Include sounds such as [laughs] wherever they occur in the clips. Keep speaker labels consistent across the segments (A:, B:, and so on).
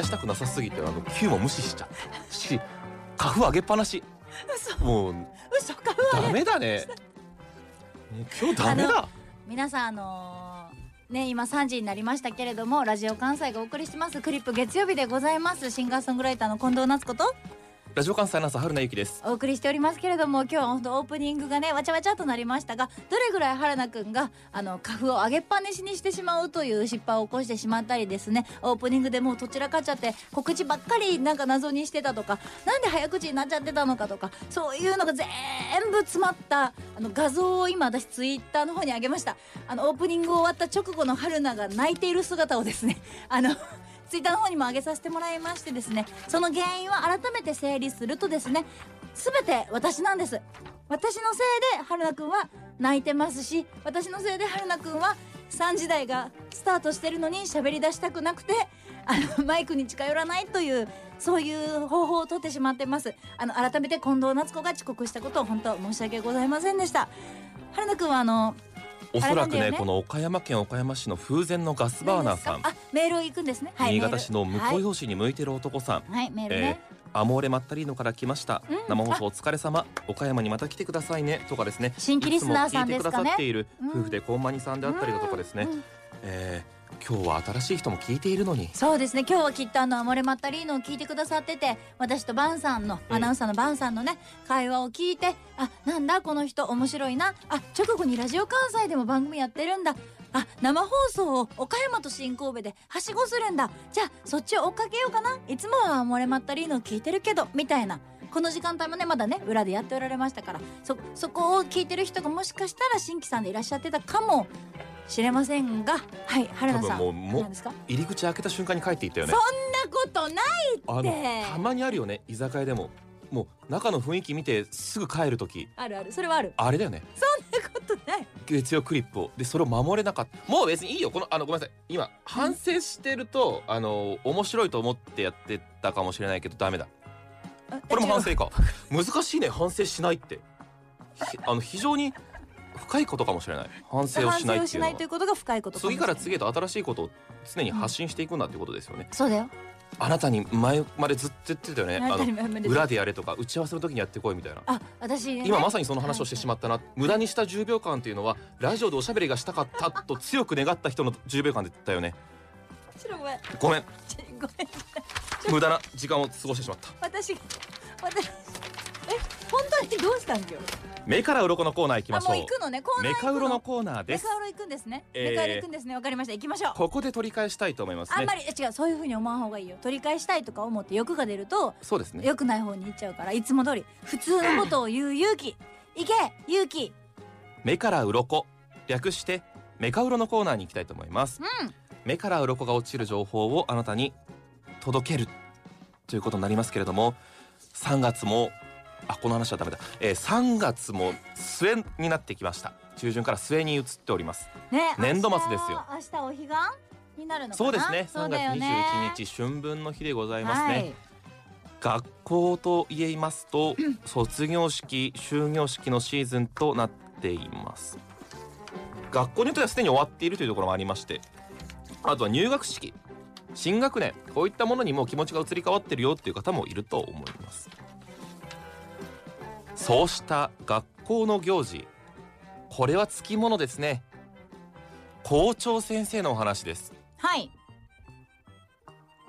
A: 出したくなさすぎてあの Q も無視しちゃうし花粉上げっぱなし。
B: 嘘。
A: もう
B: 嘘か
A: ダメだね。もう今日ダメだ。
B: 皆さんあのーね今3時になりましたけれどもラジオ関西がお送りしてます。クリップ月曜日でございます。シンガーソングライターの近藤夏子と
A: ラジオ関西アナウンサー春名由紀です。
B: お送りしておりますけれども今日は本当オープニングがねわちゃわちゃとなりましたがどれぐらい原田くんがあの花粉を上げっぱなしにしてしまうという失敗を起こしてしまったりですねオープニングでもうどちらかっちゃって告知ばっかりなんか謎にしてたとかなんで早口になっちゃってたのかとかそういうのが全部詰まったあの画像を今私ツイッターの方に上げました。あのオープニング終わった直後の春菜が泣いている姿をですねあのツイッターの方にも上げさせてもらいましてですねその原因は改めて整理するとですね全て私なんです。私のせいで春菜くんは泣いてますし私のせいで春菜くんは3時台がスタートしてるのに喋り出したくなくてあのマイクに近寄らないというそういう方法をとってしまってます。あの改めて近藤夏子が遅刻したことを本当申し訳ございませんでした。春菜くんはあの
A: おそらく
B: ね
A: ね。この岡山県岡山市の風前のガスバーナーさん。
B: メール行くんですね。はい
A: 新潟市の向こう
B: はい。
A: 用紙に向いてる男さん、
B: はい、メールね、
A: アモーレマッタリーノから来ました、
B: うん。
A: 生放送お疲れ様。岡山にまた来てくださいねとかですね。
B: 新規リスナーさんですかね。
A: いてくださっている
B: うん。
A: 夫婦でこんまにさんであったりだとかですね、
B: うんうん。
A: えー今日は新しい人も聞いているのに。
B: そうですね。今日はきっとあのアモレマッタリーノを聞いてくださってて私とバンさんの
A: うん。
B: アナウンサーのバンさんのね会話を聞いてあなんだこの人面白いな。あ直後にラジオ関西でも番組やってるんだ。あ生放送を岡山と新神戸ではしごするんだ。じゃあそっちを追っかけようかな。いつもはアモレマッタリーノを聞いてるけどみたいな。この時間帯もねまだね裏でやっておられましたから。そそこを聞いてる人がもしかしたら新規さんでいらっしゃってたかもしれませんがはい原田さん
A: もうも
B: 何ですか？
A: 入り口開けた瞬間に帰っていったよね。
B: そんなことない
A: あの
B: って
A: たまにあるよね居酒屋でも。もう中の雰囲気見てすぐ帰る時。
B: あるあるそれはある。
A: あれだよね。
B: そんなことない。
A: 月曜クリップを。でそれを守れなかった。もう別にいいよ。このあのごめんなさい。今反省してると、あの面白いと思ってやってたかもしれないけどダメだ。これも反省か。難しいね反省しないって。ひあの非常に深いことかもしれない。反省をしないっていうのは。
B: ないということが深いこと
A: 次から次へと新しいことを常に発信していくんだっていうことですよね、
B: そうだよ。
A: あなたに前までずっと言ってたよね。あの裏でやれとか打ち合わせの時にやってこいみたいな。
B: あ私ね。
A: 今まさにその話をしてしまったな。無駄にした10秒間っていうのはラジオでおしゃべりがしたかったと強く願った人の10秒間だよね。
B: ちょっとごめん。
A: ごめん。
B: ごめん。
A: 無駄な時間を過ごしてしまった。
B: 私が私え本当にどうしたん今日
A: 目から鱗のコーナー行きま
B: あもう。
A: しょう
B: 行くのねコーナー
A: メカウロのコーナーです。
B: メカウロ行くんですね、
A: えー。
B: メカウロ行くんですね。わかりました。行きましょう。
A: ここで取り返したいと思いますね。
B: あんまりえ違うそういう風に思わん方がいいよ。取り返したいとか思って欲が出ると
A: そうですね。
B: 良くない方に行っちゃうからいつも通り普通のことを言う勇気。[clears throat] 行け勇気。
A: 目から鱗。略してメカウロのコーナーに行きたいと思います。
B: うん。
A: 目から鱗が落ちる情報をあなたに届けるということになりますけれども3月もあこの話はダメだ、えー、3月も末になってきました。中旬から末に移っております。
B: ね
A: 年度末ですよ。
B: 明日お彼岸になるの
A: そうですね。3月
B: そうだよね。
A: 21日春分の日でございますね、
B: はい。
A: 学校と言いますと卒業式終業式のシーズンとなっています。学校によってはすでに終わっているというところもありましてあとは入学式新学年こういったものにも気持ちが移り変わってるよっていう方もいると思いますそうした学校の行事。これはつきものですね。校長先生のお話です。
B: はい。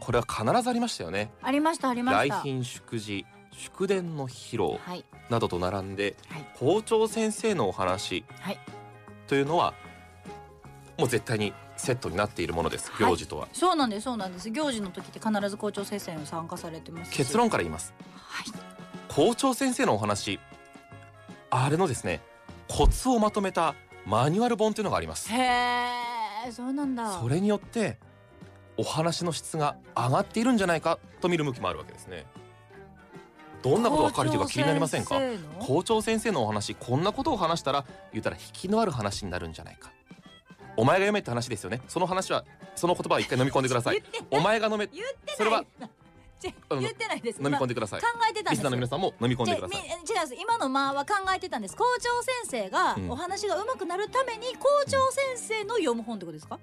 A: これは必ずありましたよね。
B: ありましたありました。
A: 来賓祝辞祝電の披露
B: はい。
A: などと並んで
B: はい。
A: 校長先生のお話
B: はい。
A: というのはもう絶対にセットになっているものです
B: はい。
A: 行事とは、
B: そうなんですそうなんです。行事の時って必ず校長先生に参加されてますし。
A: 結論から言います。
B: はい
A: 校長先生のお話。あれのですねコツをまとめたマニュアル本というのがあります。
B: へえそうなんだ。
A: それによってお話の質が上がっているんじゃないかと見る向きもあるわけですね。どんなことが書かれているか気になりませんか？
B: 校長先生の
A: お話こんなことを話したら言ったら引きのある話になるんじゃないか。お前が読めって話ですよね。その話はその言葉を一回飲み込んでください。お前が飲めそれは
B: 言ってないです。
A: 飲み込んでください。
B: 今考えてたんです。
A: リスナーの皆さんも飲み込んでください。
B: 違う今の間は考えてたんです。校長先生が
A: うん
B: お話が上手くなるために校長先生の読む本ってことですか、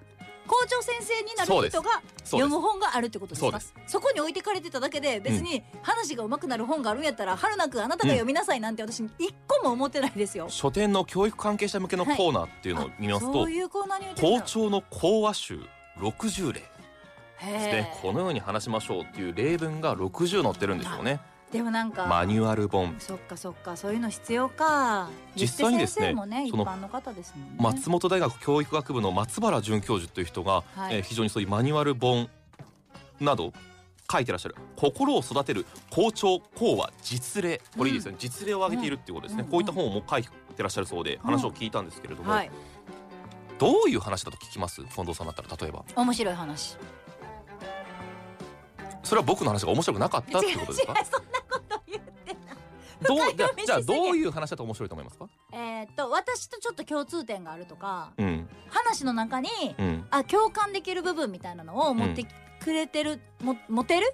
B: 校長先生になる人が読む本があるってことですか？
A: そ
B: こに置いてかれてただけで別に話が上手くなる本があるんやったら春菜くんあなたが読みなさいなんて私一個も思ってないですよ、
A: 書店の教育関係者向けのコーナーっていうのを見ますと、
B: そういうコーナーに置いて
A: 校長の講話集60例でこのように話しましょうっていう例文が60載ってるんですよね。
B: でもなんか
A: マニュアル本。
B: そっかそっかそういうの必要か。
A: 実際にですねの松本大学教育学部の松原准教授という人が、
B: はい。
A: えー非常にそういうマニュアル本など書いてらっしゃる。心を育てる校長講話実例これいいですよね、実例を挙げているっていうことですね、
B: うん。
A: こういった本をもう書いてらっしゃるそうで話を聞いたんですけれども、
B: はい。
A: どういう話だと聞きます？近藤さんだったら例えば。
B: 面白い話
A: それは僕の話が面白くなかったってことですか？
B: そんなこと言って
A: どうじゃあどういう話だと面白いと思いますか？
B: えーっと私とちょっと共通点があるとか
A: うん。
B: 話の中に
A: うん。
B: あ共感できる部分みたいなのを持ってくれてる、も持てる？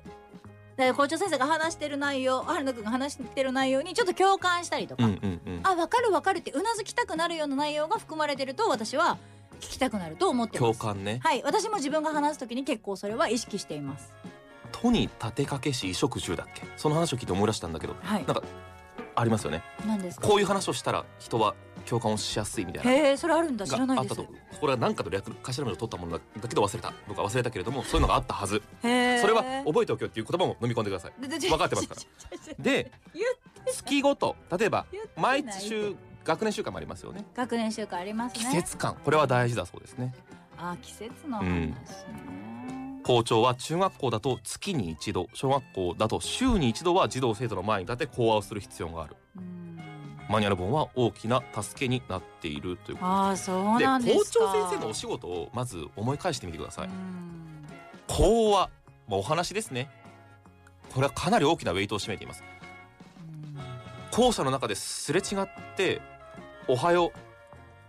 B: だ校長先生が話してる内容春菜くんが話してる内容にちょっと共感したりとか、
A: うんうんうん。
B: あ分かる分かるってうなずきたくなるような内容が含まれてると私は聞きたくなると思ってます。
A: 共感ね。
B: はい私も自分が話す時に結構それは意識しています
A: 都に立てかけし衣食住だっけ？その話を聞いて思い出したんだけど
B: はい。
A: なんかありますよね。
B: 何ですか？
A: こういう話をしたら人は共感をしやすいみたいな。
B: へえそれあるんだ。知ら
A: が
B: ないです。
A: あったと。これは何かと略頭文字を取ったものだけど忘れた。とか忘れたけれどもそういうのがあったはず。それは覚えておけよっていう言葉も飲み込んでください分かってますから。で
B: 言
A: 月ごと例えば毎週学年週間もありますよね
B: 学年週間ありますね
A: 季節感これは大事だそうですね
B: あ季節の話ね、
A: 校長は中学校だと月に一度小学校だと週に一度は児童生徒の前に立って講話をする必要がある。
B: うん。
A: マニュアル本は大きな助けになっているというこ
B: ああそう
A: とで校
B: なんですか。
A: 長先生のお仕事をまず思い返してみてください。
B: うん。
A: 講話、まあ、お話ですね。これはかなり大きなウェイトを占めています。
B: うん。
A: 校舎の中ですれ違っておはよ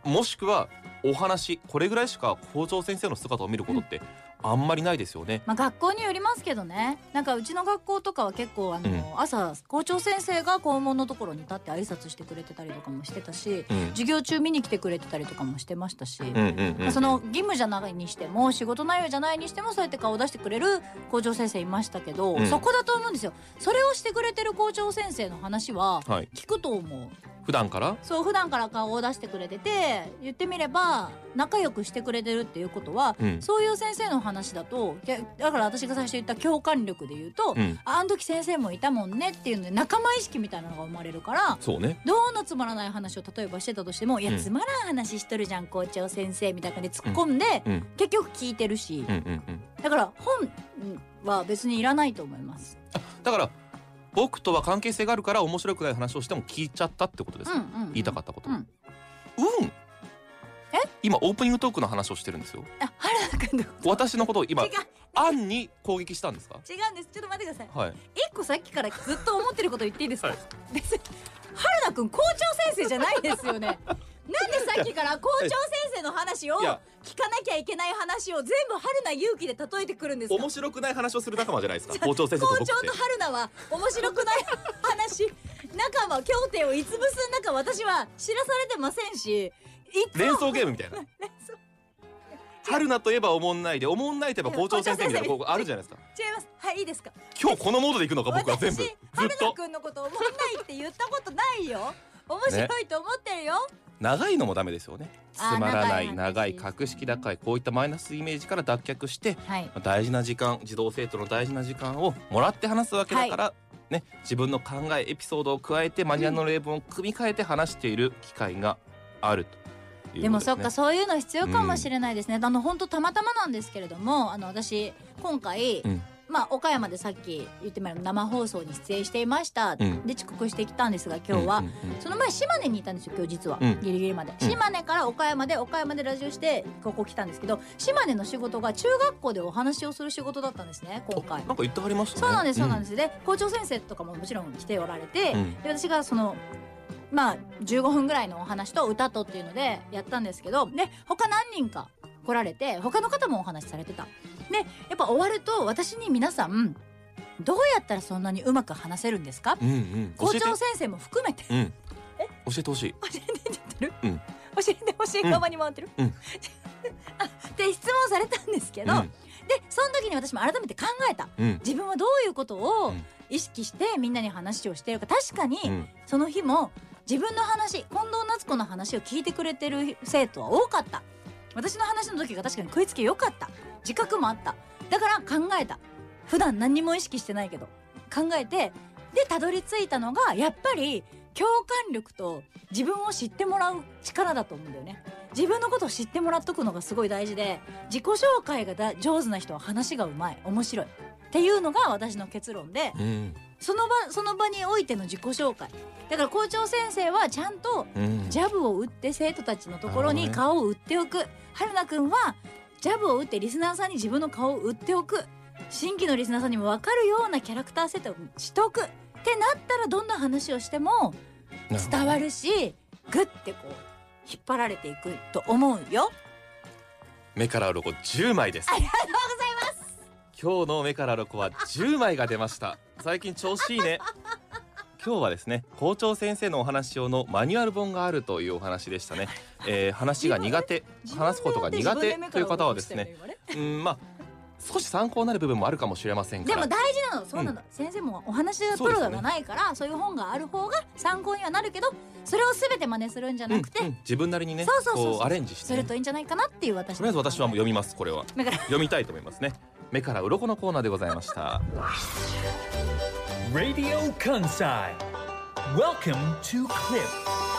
A: うもしくはお話これぐらいしか校長先生の姿を見ることってあんまりないですよね、
B: まあ学校によりますけどね。なんかうちの学校とかは結構あの、
A: うん。
B: 朝校長先生が校門のところに立って挨拶してくれてたりとかもしてたし
A: うん。
B: 授業中見に来てくれてたりとかもしてましたし、
A: うんうんうんうん。
B: その義務じゃないにしても仕事内容じゃないにしてもそうやって顔を出してくれる校長先生いましたけど、
A: うん。
B: そこだと思うんですよ。それをしてくれてる校長先生の話は
A: はい。
B: 聞くと思う
A: 普段から？
B: そう普段から顔を出してくれてて言ってみれば仲良くしてくれてるっていうことは、
A: うん。
B: そういう先生の話だといやだから私が最初言った共感力で言うと、
A: うん。
B: ああの時先生もいたもんねっていうので仲間意識みたいなのが生まれるから
A: そうね。
B: どんなつまらない話を例えばしてたとしても「いや
A: うん
B: つまらん話しとるじゃん校長先生」みたいな感じで突っ込んで、
A: うん。
B: 結局聞いてるし、
A: うんうんうん。
B: だから本は別にいらないと思います。
A: だから僕とは関係性があるから面白くない話をしても聞いちゃったってことですか、
B: うんうんうん。
A: 言いたかったこと、
B: うん。
A: うん。
B: え？
A: 今オープニングトークの話をしてるんですよ。
B: あ原田君のこと
A: 私のことを今
B: 違う。
A: アンに攻撃したんですか？
B: 違うんです。ちょっと待ってください。
A: はい。
B: 一個さっきからずっと思ってること言っていいですか、
A: はい。
B: 別に原田くん校長先生じゃないですよね。[laughs] なんでさっきから校長先生の話を
A: いや
B: 聞かなきゃいけない話を全部春菜勇気で例えてくるんですか？
A: 面白くない話をする仲間じゃないですか？[laughs] 校長先生と
B: 校
A: 僕って。
B: 長と春菜は面白くない話 [laughs] 仲間協定をいつぶす中私は知らされてませんし
A: 連想ゲームみたいな。[laughs] 春菜といえばおもんないでおもんないといえば校長先生みたいなここあるじゃないですか。
B: 違いますはいいいですか？
A: 今日このモードでいくのか僕は全部。ず
B: 私
A: っ
B: 春菜
A: と
B: くんのこと思んないって言ったことないよ。面白いと思ってるよ、
A: 長いのもダメですよね。つまらない
B: 長
A: 長い。格式高いこういったマイナスイメージから脱却して
B: はい。
A: 大事な時間児童生徒の大事な時間をもらって話すわけだから、ね、自分の考えエピソードを加えてマニュアルの例文を組み替えて話している機会があるということです、ね、
B: でもそっかそういうの必要かもしれないですね、あの本当たまたまなんですけれどもあの私今回、
A: うん
B: まあ岡山でさっき言ってみれば生放送に出演していました、
A: うん。
B: で遅刻してきたんですが今日は、その前島根にいたんですよ今日実は、
A: うん。
B: ギリギリまで、
A: うん。
B: 島根から岡山で岡山でラジオしてここ来たんですけど島根の仕事が中学校でお話をする仕事だったんですね今回。
A: あなんか言ってはりましたね。
B: そうなんですそうなんです。す、で校長先生とかももちろん来ておられて、
A: うん。
B: で私がそのまあ15分ぐらいのお話と歌とっていうのでやったんですけどで他何人か来られて他の方もお話しされてたでやっぱ終わると私に皆さんどうやったらそんなにうまく話せるんですか？
A: うんうん。
B: 校長先生も含めて。
A: うん。教えてほしい。[laughs]
B: 教えて
A: うん。
B: 教えてほしい。側に回ってる、
A: うん。[laughs]
B: あって質問されたんですけど、
A: うん。
B: でその時に私も改めて考えた。
A: うん。
B: 自分はどういうことを
A: うん
B: 意識してみんなに話をしてるか。確かに
A: うん。
B: その日も自分の話近藤夏子の話を聞いてくれてる生徒は多かった。私の話の時が確かに食いつき良かった自覚もあった。だから考えた。普段何にも意識してないけど。考えてでたどり着いたのがやっぱり共感力と自分を知ってもらう力だと思うんだよね。自分のことを知ってもらっとくのがすごい大事で自己紹介がだ上手な人は話がうまい。面白い。っていうのが私の結論で
A: うん。
B: その場その場においての自己紹介。だから校長先生はちゃんと
A: うん。
B: ジャブを打って生徒たちのところに顔を打っておく。春菜くんはジャブを打ってリスナーさんに自分の顔を打っておく。新規のリスナーさんにも分かるようなキャラクター設定をしとく。ってなったらどんな話をしても伝わるしグッてこう引っ張られていくと思うよ。
A: 目から鱗10枚です。
B: ありがとうございます。
A: 今日の目から鱗は10枚が出ました。最近調子いいね今日はですね校長先生のお話用のマニュアル本があるというお話でしたね、[laughs] えー、話が苦手話すことが苦手という方はですねうんまあ少し参考になる部分もあるかもしれません
B: でも大事なのそうなの、先生もお話のプロがないからそう,、いう本がある方が参考にはなるけどそれを全て真似するんじゃなくて、
A: うんうん自分なりにね
B: そう
A: アレンジしてね、
B: するといいんじゃないかなっていう私。
A: とりあえず私はもう読みますこれは。[laughs] 読みたいと思いますね。目から鱗のコーナーでございました
C: Radio Kansai. Welcome to Clip.